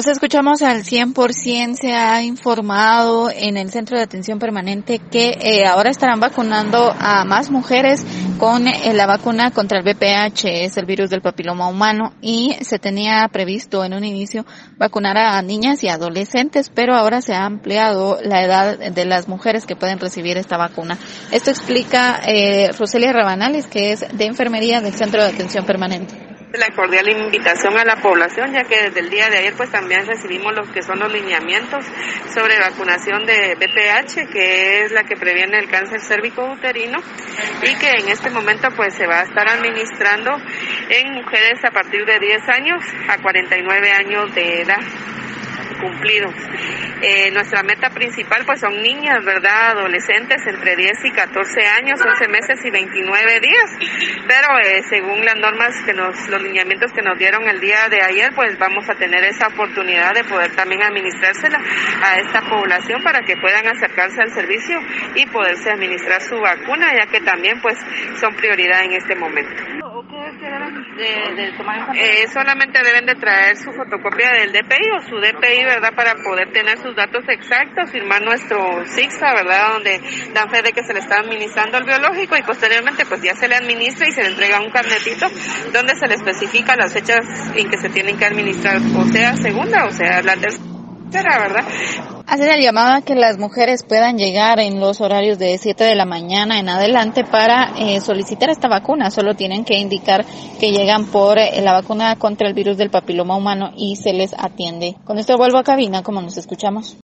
Nos escuchamos al 100%, se ha informado en el centro de atención permanente que eh, ahora estarán vacunando a más mujeres con eh, la vacuna contra el VPH, es el virus del papiloma humano, y se tenía previsto en un inicio vacunar a niñas y adolescentes, pero ahora se ha ampliado la edad de las mujeres que pueden recibir esta vacuna. Esto explica eh, Roselia Rabanales, que es de enfermería del centro de atención permanente la cordial invitación a la población, ya que desde el día de ayer pues también recibimos los que son los lineamientos sobre vacunación de BPH, que es la que previene el cáncer cérvico uterino y que en este momento pues se va a estar administrando en mujeres a partir de 10 años a 49 años de edad cumplidos. Eh, nuestra meta principal pues son niñas, ¿verdad? Adolescentes entre 10 y 14 años, 11 meses y 29 días. Pero eh, según las normas que nos, los lineamientos que nos dieron el día de ayer, pues vamos a tener esa oportunidad de poder también administrársela a esta población para que puedan acercarse al servicio y poderse administrar su vacuna, ya que también pues son prioridad en este momento. Eh, solamente deben de traer su fotocopia del DPI o su DPI, ¿verdad? Para poder tener sus datos exactos, firmar nuestro SIGSA, ¿verdad? Donde dan fe de que se le está administrando el biológico y posteriormente pues ya se le administra y se le entrega un carnetito donde se le especifica las fechas en que se tienen que administrar, o sea, segunda, o sea, la tercera, ¿verdad? Hacer el llamado a que las mujeres puedan llegar en los horarios de 7 de la mañana en adelante para eh, solicitar esta vacuna. Solo tienen que indicar que llegan por eh, la vacuna contra el virus del papiloma humano y se les atiende. Con esto vuelvo a cabina, como nos escuchamos.